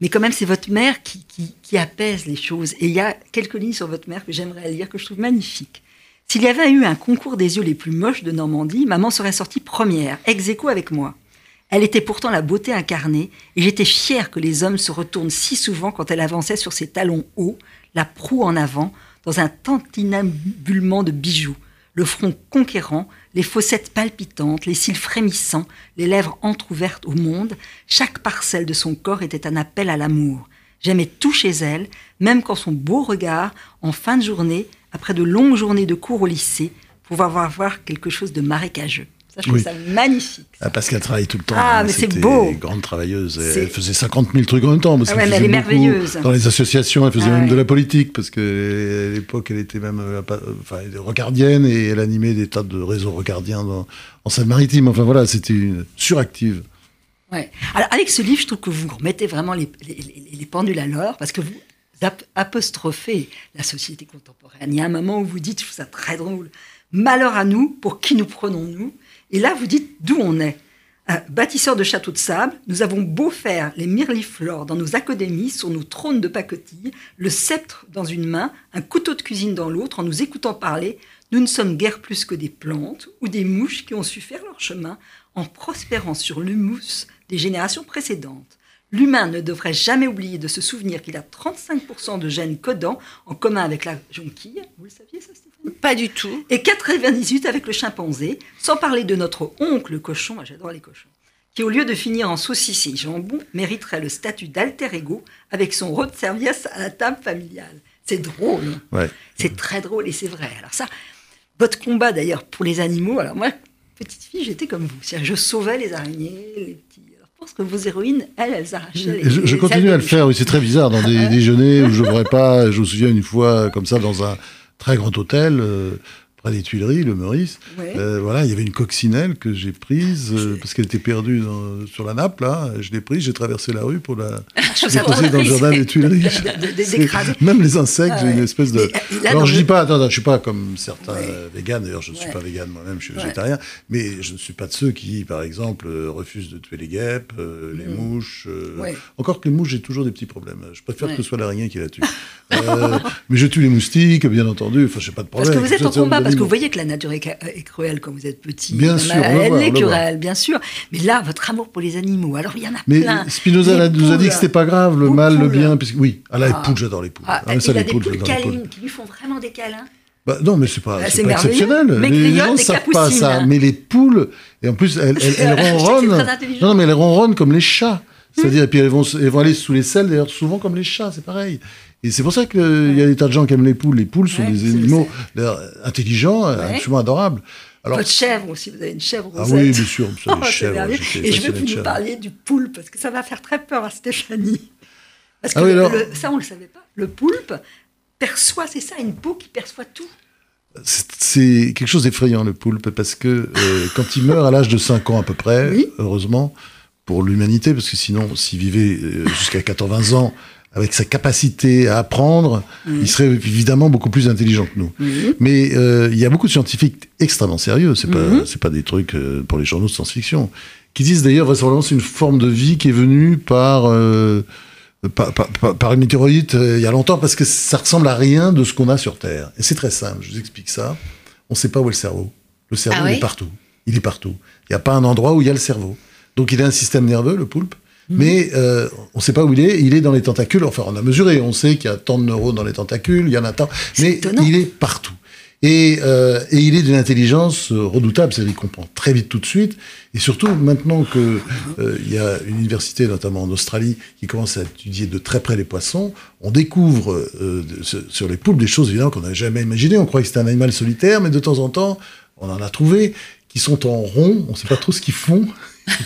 Mais quand même, c'est votre mère qui, apaise les choses. Et il y a quelques lignes sur votre mère que j'aimerais lire, que je trouve magnifiques. S'il y avait eu un concours des yeux les plus moches de Normandie, maman serait sortie première, ex aequo avec moi. Elle était pourtant la beauté incarnée, et j'étais fière que les hommes se retournent si souvent quand elle avançait sur ses talons hauts, la proue en avant, dans un tintinambulement de bijoux, le front conquérant, les fossettes palpitantes, les cils frémissants, les lèvres entr'ouvertes au monde, chaque parcelle de son corps était un appel à l'amour. J'aimais tout chez elle, même quand son beau regard, en fin de journée, après de longues journées de cours au lycée, pouvait avoir voir quelque chose de marécageux. Ça, je trouve ça magnifique. Ah, parce qu'elle travaille tout le temps. Ah, hein, mais c'est beau. grande travailleuse. Elle faisait 50 000 trucs en même temps. Parce Ah ouais, mais elle est merveilleuse. Dans les associations, elle faisait Ah même ouais. de la politique, parce qu'à l'époque, elle était même euh, euh, enfin, rocardienne et elle animait des tas de réseaux rocardiens dans, en Seine-Maritime. Enfin voilà, c'était une suractive. Ouais. Alors, avec ce livre, je trouve que vous remettez vraiment les, les- les- les pendules à l'heure parce que vous ap- apostrophez la société contemporaine. Il y a un moment où vous dites, je trouve ça très drôle, malheur à nous, pour qui nous prenons-nous Et là, vous dites d'où on est. Euh, bâtisseurs de châteaux de sable, nous avons beau faire les mirliflores dans nos académies, sur nos trônes de pacotille, le sceptre dans une main, un couteau de cuisine dans l'autre, en nous écoutant parler, nous ne sommes guère plus que des plantes ou des mouches qui ont su faire leur chemin en prospérant sur l'humus des générations précédentes. L'humain ne devrait jamais oublier de se souvenir qu'il a 35% de gènes codants en commun avec la jonquille. Vous le saviez ça, Pas du tout. Et 98 avec le chimpanzé, sans parler de notre oncle le cochon, j'adore les cochons, qui au lieu de finir en saucisse et jambon, mériterait le statut d'alter ego avec son rôle de service à la table familiale. C'est drôle. Ouais. C'est très drôle et c'est vrai. Alors ça, votre combat d'ailleurs pour les animaux, alors moi, petite fille, j'étais comme vous. Je sauvais les araignées, les petits... Alors, je pense que vos héroïnes, elles, elles arrachaient les je, je les continue à le faire, oui, c'est très bizarre, dans des déjeuners où je ne pas. Je me souviien une fois, comme ça, dans un très grand hôtel, euh, près des Tuileries, le Meurice. Ouais. Euh, voilà, il y avait une coccinelle que j'ai prise euh, parce qu'elle était perdue dans- sur la nappe, là. Je l'ai prise, j'ai traversé la rue pour la déposer dans le jardin des Tuileries. De- de-. Même les insectes, Ah j'ai une ouais. espèce de. Euh, là, Alors je dis pas, attends, attends, je suis pas comme certains Ouais. véganes, d'ailleurs je ne suis pas végane moi-même, je suis végétarien, mais je ne suis pas de ceux qui, par exemple, euh, refusent de tuer les guêpes, les Mhm. mouches. Encore que les mouches, j'ai toujours des petits problèmes. Je préfère que ce soit l'araignée qui la tue. Mais je tue les moustiques, bien entendu, enfin, j'ai pas de Parce problème. que vous êtes en combat, parce que vous voyez que la nature est, ca- est cruelle quand vous êtes petit. Bien sûr, Elle est cruelle, bien sûr. Mais là, votre amour pour les animaux, alors il y en a Mais plein. Spinoza Les là, nous a dit que c'était pas grave, le mal, le bien, puisque oui, ah là, les Ah. poules, j'adore les poules. Ah, Ah, mais ça, il a les des poules, câlines qui lui font vraiment des câlins. Bah, non, mais c'est pas, Ah, c'est c'est pas exceptionnel. Mais les gens ne savent pas ça. Mais les poules, et en plus, elles, ronronnent. Non, mais elles ronronnent comme les chats. C'est-à-dire, et puis elles vont, se- elles vont aller sous les selles, d'ailleurs, souvent comme les chats, c'est pareil. Et c'est pour ça qu'il y a des tas de gens qui aiment les poules. Les poules sont Ouais, des animaux intelligents, Ouais. absolument adorables. Alors, Votre chèvre aussi, vous avez une chèvre ah rosette. oui, bien sûr, Oh, c'est chèvres. merveilleux. j'étais Et je veux que vous nous parliez du poulpe, parce que ça va faire très peur à Stéphanie. Parce que Ah oui, le- alors- le- ça, on ne le savait pas. Le poulpe perçoit, c'est ça, une peau qui perçoit tout. C'est- quelque chose d'effrayant, le poulpe, parce que euh, quand il meurt à l'âge de 5 ans à peu près, Oui. heureusement, pour l'humanité, parce que sinon, s'il vivait euh, jusqu'à 80 ans, avec sa capacité à apprendre, il serait évidemment beaucoup plus intelligent que nous. Oui. Mais euh, il y a beaucoup de scientifiques extrêmement sérieux, c'est pas, Mhm. c'est pas des trucs euh, pour les journaux de science-fiction, qui disent d'ailleurs vraisemblablement c'est une forme de vie qui est venue par, euh, par, par- une météorite euh, il y a longtemps, parce que ça ressemble à rien de ce qu'on a sur Terre. Et c'est très simple, je vous explique ça. On ne sait pas où est le cerveau. Le cerveau, Ah il est partout. Il est partout. Il n'y a pas un endroit où il y a le cerveau. Donc il a un système nerveux, le poulpe, mais euh, on ne sait pas où il est. Il est dans les tentacules. Enfin, on a mesuré. On sait qu'il y a tant de neurones dans les tentacules. Il y en a tant. Mais étonnant. il est partout. Et, euh, et il est d'une intelligence euh, redoutable, c'est-à-dire qu'il comprend très vite tout de suite. Et surtout, maintenant que euh, il y a une université, notamment en Australie, qui commence à étudier de très près les poissons, on découvre euh, sur- les poulpes des choses évidemment qu'on n'a jamais imaginées. On croyait que c'était un animal solitaire, mais de temps en temps, on en a trouvé qui sont en rond. On ne sait pas trop ce qu'ils font.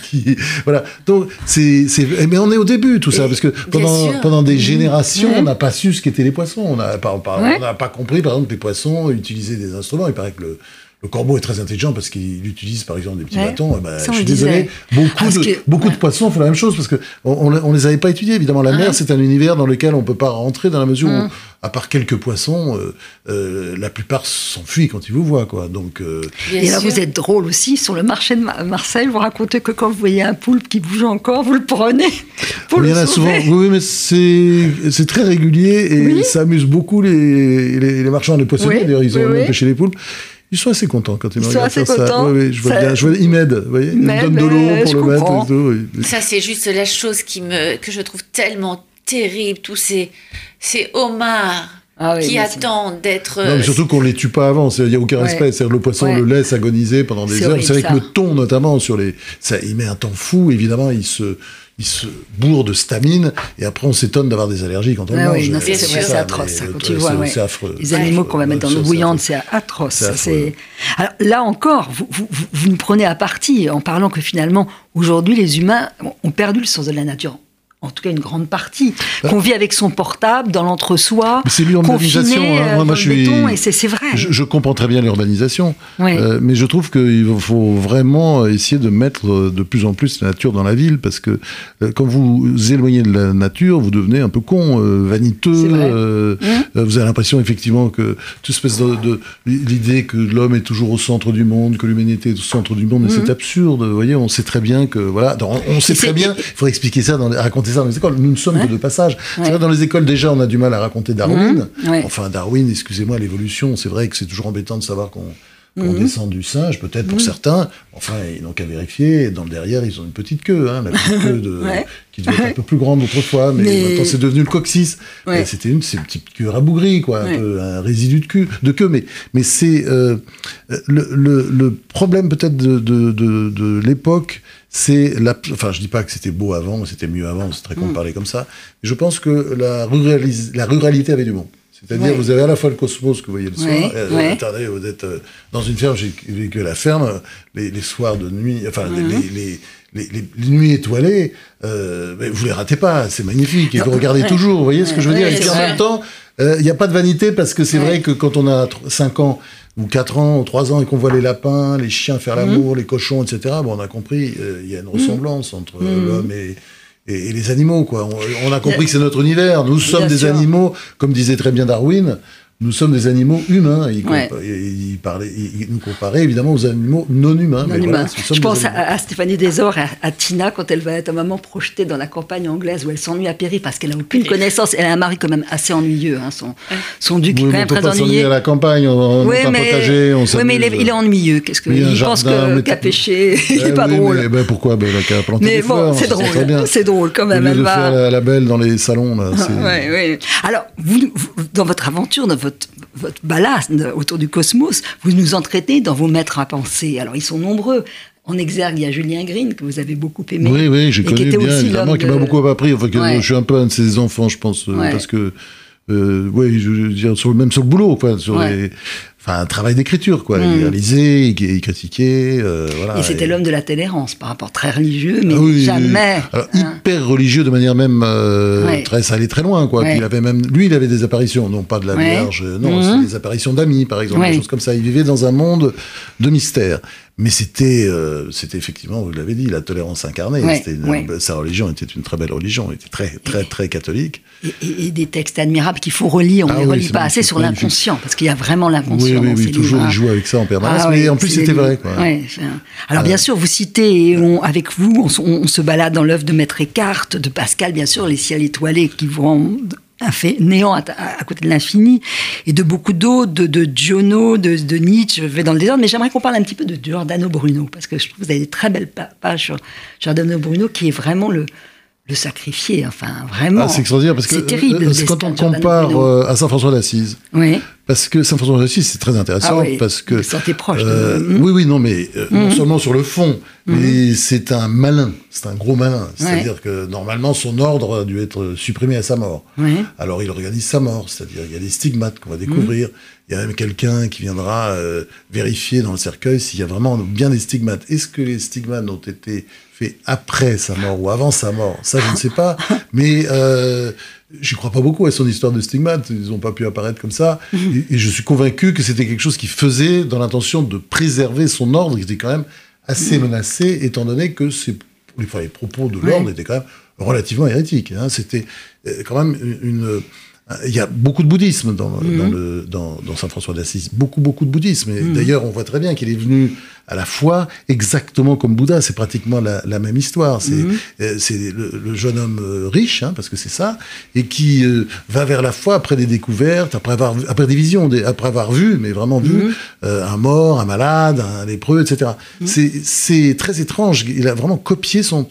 Qui- voilà. Donc, c'est, c'est, eh, mais on est au début, tout ça, Et- parce que pendant, pendant des générations, Ouais. on n'a pas su ce qu'étaient les poissons. On n'a pas, Ouais. on n'a pas compris, par exemple, que les poissons utilisaient des instruments. Il paraît que le, le corbeau est très intelligent parce qu'il utilise, par exemple, des petits Ouais. bâtons. Ça, je on suis désolé. Beaucoup, Parce de, que- beaucoup de ouais. poissons font la même chose parce que on, on, les avait pas étudiés. Évidemment, la mer, c'est un univers dans lequel on peut pas rentrer dans la mesure Mm. où, à part quelques poissons, euh, euh, la plupart s'enfuient quand ils vous voient, quoi. Donc, euh, Et là, sûr. vous êtes drôle aussi. Sur le marché de Ma- Marseille, vous racontez que quand vous voyez un poulpe qui bouge encore, vous le prenez pour il y le en a souvent. sauver. Oui, mais c'est c'est très régulier et Oui. ça amuse beaucoup les, les, les marchands, les poissonniers. Oui, D'ailleurs, ils ont oui, même oui. pêché les poulpes. Ils sont assez contents quand ils, Ils me regardent ça. contents. Oui, oui, je vois Ça- bien. Je vois, ils m'aident, vous voyez. Ils me donnent de l'eau pour le mettre comprends. et tout. oui. Ça, c'est juste la chose qui me, que je trouve tellement terrible, tous ces, ces homards Ah oui, qui c'est- attendent d'être... Non, mais surtout qu'on les tue pas avant, il n'y a aucun Ouais. respect. C'est-à-dire le poisson Ouais. le laisse agoniser pendant des C'est heures. C'est vrai que le thon, notamment, sur les, ça, il met un temps fou. Évidemment, il se, il se bourre de stamine et après on s'étonne d'avoir des allergies quand on Ah mange. oui, c'est- atroce, ça, quand c'est- tu vois, ouais. C'est affreux. Les animaux qu'on va mettre dans l'eau bouillante, c'est atroce. C'est Alors là encore, vous, vous, vous- vous nous prenez à partie en parlant que finalement, aujourd'hui, les humains ont perdu le sens de la nature. En tout cas, une grande partie. Qu'on vit avec son portable, dans l'entre-soi, c'est l'urbanisation, hein. euh, Moi, moi, dans je suis- c'est vrai. Je, je comprends très bien l'urbanisation, euh, mais je trouve qu'il faut vraiment essayer de mettre euh, de plus en plus la nature dans la ville, parce que euh, quand vous éloignez de la nature, vous devenez un peu con, euh, vaniteux. Euh, Mmh. euh, vous avez l'impression effectivement que toute espèce de, de- l'idée que l'homme est toujours au centre du monde, que l'humanité est au centre du monde, mais c'est absurde. Vous voyez, on sait très bien que voilà, on sait Mmh. Très bien. Il faudrait expliquer ça, dans raconter ça dans les écoles. Nous ne sommes que de passage. Dans les écoles déjà, on a du mal à raconter Darwin. Mmh. Ouais. Enfin, Darwin, excusez-moi, l'évolution, c'est vrai que c'est toujours embêtant de savoir qu'on qu'on Mhm. descend du singe, peut-être pour certains. Enfin, ils n'ont qu'à vérifier. Dans le derrière, ils ont une petite queue, hein, la petite queue de, Ouais. qui devait être un peu plus grande autrefois, mais, Mais- maintenant c'est devenu le coccyx. Ouais. C'était une, c'est une petite queue rabougrie, quoi, un, peu, un résidu de queue, de queue. Mais, mais c'est euh, le, le, le problème peut-être de, de, de, de l'époque. C'est la, enfin, je dis pas que c'était beau avant, c'était mieux avant, c'est très con de Mm. parler comme ça. Mais je pense que la, ruralis- la ruralité avait du bon. C'est-à-dire, Ouais. vous avez à la fois le cosmos que vous voyez le soir. Ouais, euh, ouais. Attendez, vous êtes euh, dans une ferme, j'ai vécu à la ferme, les, les soirs de nuit, enfin, Mhm. les, les, les, les- nuits étoilées, euh, mais vous les ratez pas, c'est magnifique, et vous regardez toujours, vous voyez ce que je veux dire Et puis en même temps, euh, il n'y a pas de vanité, parce que c'est vrai que quand on a 5 ans, ou 4 ans, ou 3 ans, et qu'on voit les lapins, les chiens faire Mhm. l'amour, les cochons, etc., bon, on a compris, euh, il y a une ressemblance entre euh, Mhm. l'homme et... Et, et les animaux, quoi. On, on a compris que c'est notre univers. Nous sommes des animaux, comme disait très bien Darwin, nous sommes des animaux humains. Il, Ouais. compa- il- il parlait, il, il nous comparait évidemment aux animaux non humains. mais Non, voilà, humain. nous sommes je pense à, Stéphanie Desor et à, à Tina quand elle va être à maman projetée dans la campagne anglaise où elle s'ennuie à Péry parce qu'elle n'a aucune connaissance. Elle a un mari quand même assez ennuyeux. hein, son, son duc Oui, est quand on même peut très ennuyé. à la campagne, on, on Oui, un mais, potager, on oui, mais il, est, s'amuse. il est ennuyeux. Qu'est-ce que un il pense qu'à t'es- pêcher, il Eh est pas oui, drôle. Mais, ben, pourquoi ben, il a qu'à planter Mais des bon, fleurs, c'est drôle. C'est drôle quand même. Elle va. faire la, belle dans les salons, Ouais, ouais. Alors, dans votre aventure, dans votre, votre balade autour du cosmos, vous nous entretenez dans vos maîtres à penser. Alors, ils sont nombreux. En exergue, il y a Julien Green, que vous avez beaucoup aimé. Oui, oui, j'ai qui connu était bien, évidemment, qui m'a beaucoup appris. Enfin, Ouais. je suis un peu un de ses enfants, je pense, euh, Ouais. parce que, euh, oui, je veux dire, sur, même sur le boulot, quoi, sur Ouais. les, enfin, un travail d'écriture, quoi. Mm. Il réalisait, il, il critiquait, euh, voilà. Et c'était l'homme de la tolérance, par rapport très religieux, mais Ah oui, jamais. Alors, hein. hyper religieux de manière même euh, Ouais. très, ça allait très loin, quoi. Ouais. Il avait même, lui, il avait des apparitions, non pas de la Ouais. Vierge, euh, non, c'était des apparitions d'amis, par exemple, des choses comme ça. Il vivait dans un monde de mystère. Mais c'était, euh, c'était effectivement, vous l'avez dit, la tolérance incarnée. Ouais, C'était une- ouais. Sa religion était une très belle religion, elle était très, très, très catholique. Et, des textes admirables qu'il faut relire. On Ah ne les oui, relit pas assez sur l'inconscient, parce qu'il y a vraiment l'inconscient oui, oui, ces toujours, il jouait avec ça en permanence. Ah mais oui, en plus, c'était vrai, quoi. Ouais, Alors, bien sûr, vous citez, et on- avec vous, on, se balade dans l'œuvre de Maître Eckhart, de Pascal, bien sûr, Les ciels étoilés qui vous rendent un fait néant à, à- à côté de l'infini, et de beaucoup d'autres, de, de Giono, de, de Nietzsche, je vais dans le désordre, mais j'aimerais qu'on parle un petit peu de Giordano Bruno, parce que je trouve que vous avez des très belles pa- pages sur Giordano Bruno, qui est vraiment le, le sacrifié, enfin, vraiment. Ah, c'est extraordinaire parce que C'est terrible. euh, quand on compare euh, à Saint François d'Assise, Oui, Parce que Saint François d'Assise, c'est très intéressant Ah oui, parce que vous proche euh, Mhm. oui, oui, non, mais euh, non seulement sur le fond, mais c'est un malin, c'est un gros malin. C'est-à-dire que normalement son ordre a dû être supprimé à sa mort. Ouais. Alors il organise sa mort, c'est-à-dire il y a des stigmates qu'on va découvrir. Il y a même quelqu'un qui viendra euh, vérifier dans le cercueil s'il y a vraiment bien des stigmates. Est-ce que les stigmates ont été faits après sa mort ou avant sa mort Ça, je ne sais pas. Mais euh, je crois pas beaucoup à son histoire de stigmates. Ils n'ont pas pu apparaître comme ça. Et, et je suis convaincu que c'était quelque chose qu'il faisait dans l'intention de préserver son ordre, qui était quand même assez menacé, étant donné que ses, enfin, les propos de l'ordre étaient quand même relativement hérétiques. hein. C'était euh, quand même une... il y a beaucoup de bouddhisme dans, dans, le, dans, dans Saint François d'Assise, beaucoup beaucoup de bouddhisme. Et d'ailleurs, on voit très bien qu'il est venu à la fois exactement comme Bouddha. C'est pratiquement la, la même histoire. C'est euh, c'est le, le jeune homme euh, riche, hein, parce que c'est ça, et qui euh, va vers la foi après des découvertes, après avoir vu- après des visions, des- après avoir vu, mais vraiment vu euh, un mort, un malade, un lépreux, etc. C'est c'est très étrange. Il a vraiment copié son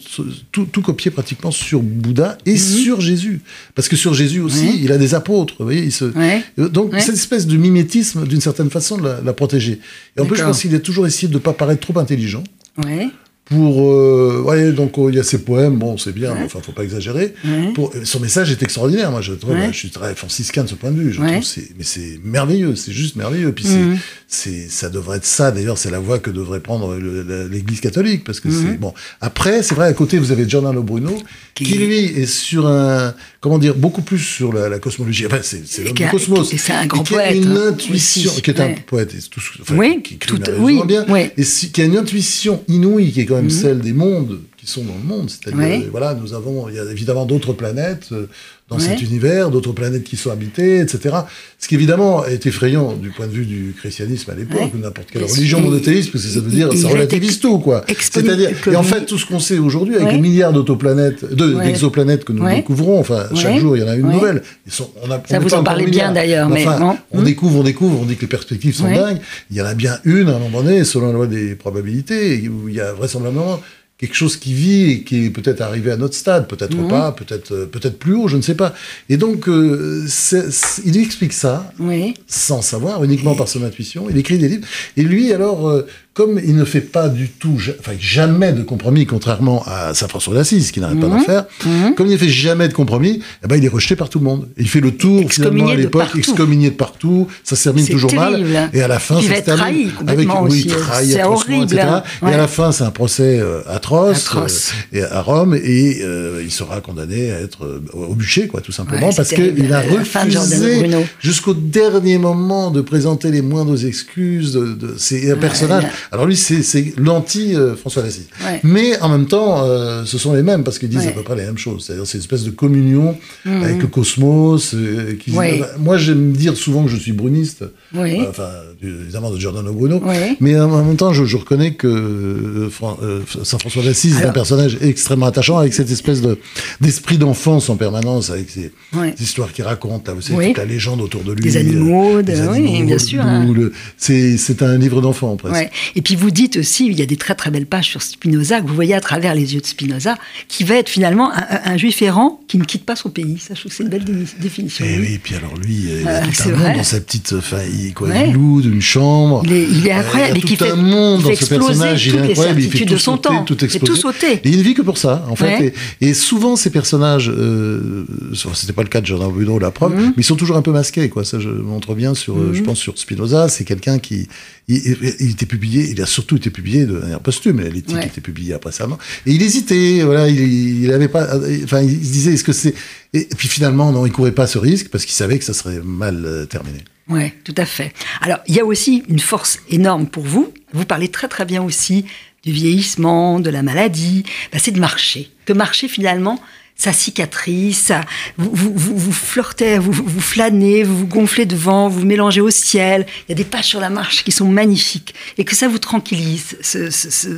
tout, tout copié pratiquement sur Bouddha et sur Jésus, parce que sur Jésus aussi, il a des apôtres. Vous voyez, il se Ouais. euh, Donc, Ouais. cette espèce de mimétisme, d'une certaine façon, l'a protégé. Et en plus, je pense qu'il a toujours essayé de ne pas paraître trop intelligent. Ouais. Pour, euh, ouais, donc oh, il y a ses poèmes, bon, c'est bien, mais enfin, faut pas exagérer. Ouais. Pour, euh, son message est extraordinaire, moi, je trouve. Ouais. Je suis très franciscain de ce point de vue. Je Ouais. trouve c'est, mais c'est merveilleux, c'est juste merveilleux. Puis c'est- Mhm. c'est, ça devrait être ça. D'ailleurs, c'est la voie que devrait prendre l'Église catholique, parce que Mhm. c'est bon. Après, c'est vrai, à côté, vous avez Giordano Bruno, Qui- qui, lui est sur un, comment dire, beaucoup plus sur la, la cosmologie. Enfin, c'est, l'homme qui du a- cosmos. et c'est un grand Et qui a poète, une hein, intuition, aussi. qui est un Ouais. poète, et tout, enfin, Oui, qui écrit tout- oui, bien, ouais. et si- qui a une intuition inouïe, qui est quand même celle des mondes qui sont dans le monde. C'est-à-dire, euh, voilà, nous avons, il y a évidemment d'autres planètes euh, dans Ouais. cet univers, d'autres planètes qui sont habitées, etc. Ce qui évidemment est effrayant du point de vue du christianisme à l'époque, Ouais. ou n'importe quelle religion monothéiste, parce que ça veut dire, ça relativise tout, quoi. C'est-à-dire, et en fait, tout ce qu'on sait aujourd'hui, avec les milliards d'autoplanètes, de- d'exoplanètes que nous découvrons, enfin, chaque jour, il y en a une nouvelle. Ils sont, on a, Ça on vous en parlez bien, d'ailleurs, mais Enfin, on Hmm. découvre, on découvre, on dit que les perspectives sont dingues. Il y en a bien une, à un moment donné, selon la loi des probabilités, où il y a vraisemblablement quelque chose qui vit et qui est peut-être arrivé à notre stade, peut-être Mhm. pas, peut-être euh, peut-être plus haut, je ne sais pas. Et donc, euh, c'est- il explique ça Oui. sans savoir, uniquement par son intuition. Il écrit des livres. Et lui, alors, euh, comme il ne fait pas du tout, enfin jamais de compromis, contrairement à Saint François d'Assise, qui n'arrête pas d'en faire, Mhm. comme il ne fait jamais de compromis, eh ben, il est rejeté par tout le monde. Il fait le tour, finalement, à l'époque, excommunié de partout. Ça se termine toujours terrible. mal. Et à la fin, Il ça se termine avec, oui, trahi horrible, etc. hein. Et à la fin, c'est un procès euh, atroce, Atroce. euh, et à Rome, et euh, il sera condamné à être au bûcher, quoi, tout simplement, Ouais, parce qu'il a refusé jusqu'au dernier moment de présenter les moindres excuses. De, de- c'est un personnage. Alors lui, c'est, c'est l'anti euh, François d'Assise. Ouais. Mais en même temps, euh, ce sont les mêmes parce qu'ils disent Ouais. à peu près les mêmes choses. C'est-à-dire, c'est une espèce de communion Mhm. avec le cosmos. euh, qui- Ouais. Moi, j'aime dire souvent que je suis bruniste. Oui. Euh, Enfin, évidemment de Giordano Bruno. Mais en même temps, je, je reconnais que euh, Fran- euh, Saint François d'Assise est un personnage extrêmement attachant avec cette espèce de d'esprit d'enfance en permanence, avec ces, histoires qu'il raconte, là, vous savez, Oui. toute la légende autour de lui. Des animaux, euh, de- des oui, animaux, bien le sûr, hein. C'est un livre d'enfant, presque. Et puis vous dites aussi, il y a des très très belles pages sur Spinoza que vous voyez à travers les yeux de Spinoza, qui va être finalement un, juif errant qui ne quitte pas son pays. Ça, je trouve que c'est une belle dé- définition. Et oui. Eh oui, puis alors lui, il Euh, a tout c'est un monde vrai. dans sa petite euh, faille, quoi. Ouais. Il loue d'une chambre. Il est, il est Euh, incroyable. il y a qui tout fait, un monde dans ce personnage, il est incroyable, il fait tout de son sauter, temps. tout tout exploser. sauter. Et il vit que pour ça, en fait. Ouais. Et, et souvent, ces personnages, euh, c'était pas le cas de Jordan Bruno, la preuve, Mhm. mais ils sont toujours un peu masqués, quoi. Ça, je montre bien sur, euh, je pense, sur Spinoza. C'est quelqu'un qui, il, il- il était publié, il a surtout été publié de manière posthume. L'éthique Ouais. était publiée après sa mort. Et il hésitait, voilà, il, il avait pas, enfin, il se disait, est-ce que c'est, et puis finalement, non, il courait pas ce risque parce qu'il savait que ça serait mal euh, terminé. Oui, tout à fait. Alors, il y a aussi une force énorme pour vous. Vous parlez très très bien aussi du vieillissement, de la maladie. Ben, c'est de marcher. Que marcher finalement, ça cicatrise, ça, vous, vous, vous, vous flirtez, vous, vous flânez, vous vous gonflez devant, vous vous mélangez au ciel. Il y a des pages sur la marche qui sont magnifiques et que ça vous tranquillise, ce, ce, ce,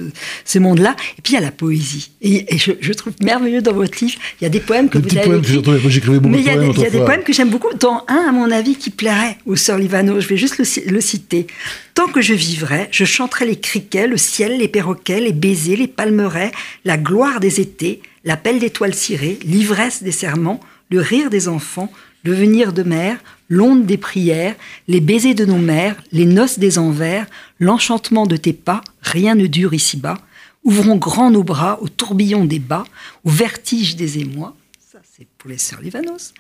ce monde-là. Et puis il y a la poésie. Et, et je, je trouve merveilleux dans votre livre, il y a des poèmes que Les vous petits avez poèmes que écrits. j'écrivais beaucoup Mais de il y a, des, il y a des poèmes que j'aime beaucoup, dont un, à mon avis, qui plairait aux sœurs Livano. Je vais juste le citer. Tant que je vivrai, je chanterai les criquets, le ciel, les perroquets, les baisers, les palmerets, la gloire des étés, l'appel d'étoiles cirées, l'ivresse des serments, le rire des enfants, le venir de mer, l'onde des prières, les baisers de nos mères, les noces des envers, l'enchantement de tes pas, rien ne dure ici-bas. Ouvrons grand nos bras au tourbillon des bas, au vertige des émois. Ça, c'est pour les sœurs Livanos.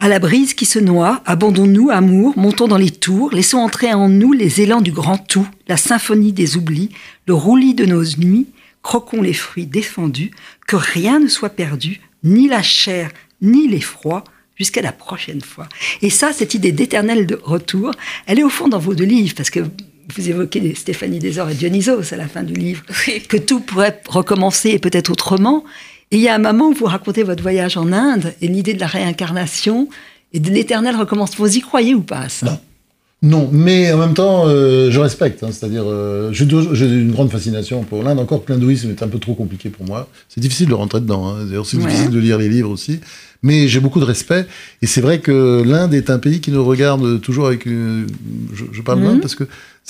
À la brise qui se noie, abandonnons-nous, amour, montons dans les tours, laissons entrer en nous les élans du grand tout, la symphonie des oublis, le roulis de nos nuits, croquons les fruits défendus, que rien ne soit perdu, ni la chair, ni l'effroi, jusqu'à la prochaine fois. Et ça, cette idée d'éternel de retour, elle est au fond dans vos deux livres, parce que vous évoquez Stéphanie Desor et Dionysos à la fin du livre, Oui. que tout pourrait recommencer et peut-être autrement. Et il y a un moment où vous racontez votre voyage en Inde et l'idée de la réincarnation et de l'éternel recommence. Vous y croyez ou pas à ça? Non. Non, mais en même temps, euh, je respecte. hein, C'est-à-dire, euh, j'ai une grande fascination pour l'Inde. Encore que l'hindouisme est un peu trop compliqué pour moi. C'est difficile de rentrer dedans. hein. D'ailleurs, c'est Ouais. difficile de lire les livres aussi. Mais j'ai beaucoup de respect. Et c'est vrai que l'Inde est un pays qui nous regarde toujours avec. une- Je, je parle Mhm. d'Inde parce que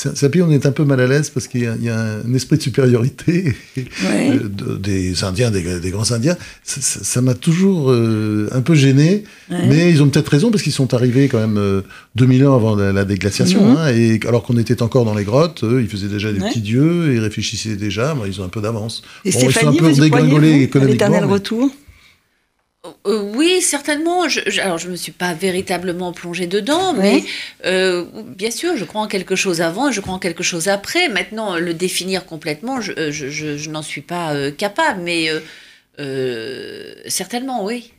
où on est un peu mal à l'aise parce qu'il y, a- il y a un esprit de supériorité Ouais. euh, de- des Indiens, des, des grands Indiens. Ça- m'a toujours euh, un peu gêné. Ouais. Mais ils ont peut-être raison parce qu'ils sont arrivés quand même euh, 2000 ans avant la, la déglaciation. Mhm. hein, et alors qu'on était encore dans les grottes, eux, ils faisaient déjà des Ouais. petits dieux et ils réfléchissaient déjà. Bon, ils ont un peu d'avance. Bon, ils sont un peu dégringolés économiquement, l'éternel mais- retour? Euh, oui, certainement. Je, je- alors, je me suis pas véritablement plongée dedans, mais euh, bien sûr, je crois en quelque chose avant et je crois en quelque chose après. Maintenant, le définir complètement, je, euh, je- je- je n'en suis pas euh, capable, mais euh, euh, certainement, oui.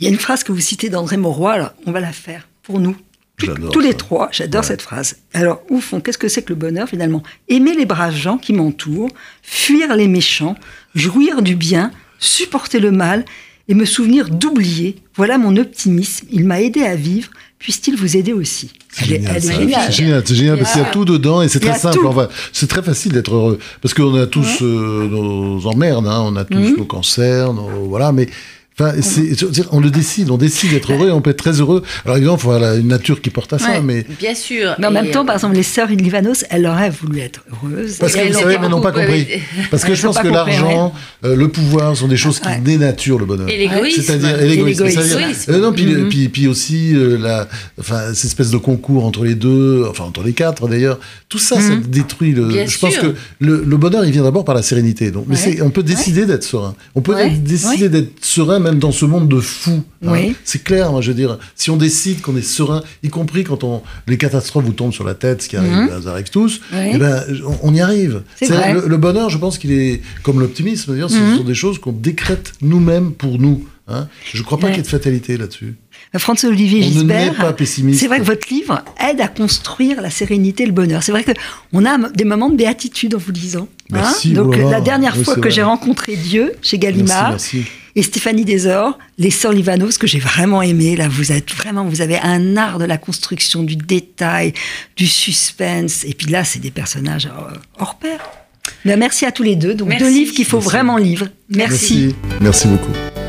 Il y a une phrase que vous citez d'André Mauroy, alors on va la faire pour nous. Tout- tous les trois, j'adore Ouais. cette phrase. Alors, au fond, qu'est-ce que c'est que le bonheur finalement? Aimer les braves gens qui m'entourent, fuir les méchants, jouir du bien, supporter le mal et me souvenir d'oublier. Voilà mon optimisme. Il m'a aidé à vivre. Puisse-t-il vous aider aussi C'est génial. C'est génial, c'est génial, parce qu'il y a tout dedans et c'est très simple. Enfin, c'est très facile d'être heureux parce qu'on a tous euh, nos emmerdes, hein, on a tous Mhm. nos cancers, nos, voilà, mais. Enfin, on le décide, on décide d'être heureux et on peut être très heureux. Alors évidemment, il faut avoir la- une nature qui porte à ça, Ouais. mais Bien sûr. Mais en même temps, euh, par exemple, les sœurs Livanos, elles auraient voulu être heureuses. Parce que vous savez, mais n'ont pas compris. Parce que Elles je pense que compris, l'argent, euh, le pouvoir sont des choses qui Ouais. dénaturent le bonheur. Et l'égoïsme. C'est-à-dire et l'égoïsme. l'égoïsme. C'est-à-dire- L'égoïsme. euh, non, puis, Mhm. puis, puis aussi euh, la, enfin, cette espèce de concours entre les deux, enfin entre les quatre d'ailleurs. Tout ça, ça Mhm. détruit le. Bien je pense que le, le bonheur, il vient d'abord par la sérénité. Donc, mais Ouais. on peut décider d'être serein. On peut décider d'être serein même dans ce monde de fous. hein. Oui. C'est clair, moi, je veux dire. Si on décide qu'on est serein, y compris quand on, les catastrophes vous tombent sur la tête, ce qui arrive, Mhm. ça arrive tous, Oui. eh ben, on, on y arrive. C'est vrai. le, le bonheur, je pense qu'il est comme l'optimisme. D'ailleurs, ce Mhm. sont des choses qu'on décrète nous-mêmes pour nous. Hein. Je ne crois pas Ouais. qu'il y ait de fatalité là-dessus. François-Olivier On ne naît Gisbert, pas pessimiste. c'est vrai que votre livre aide à construire la sérénité et le bonheur. C'est vrai que on a des moments de béatitude en vous lisant. hein. Merci, Donc oh la dernière Oui, fois que j'ai rencontré Dieu chez Gallimard Merci, merci. Et Stéphanie Desor, les sœurs Livanos que j'ai vraiment aimé. Là, vous êtes vraiment, vous avez un art de la construction, du détail, du suspense. Et puis là, c'est des personnages euh, hors pair. Ben, merci à tous les deux. Donc Merci. deux livres qu'il faut Merci. vraiment lire. merci. Merci beaucoup.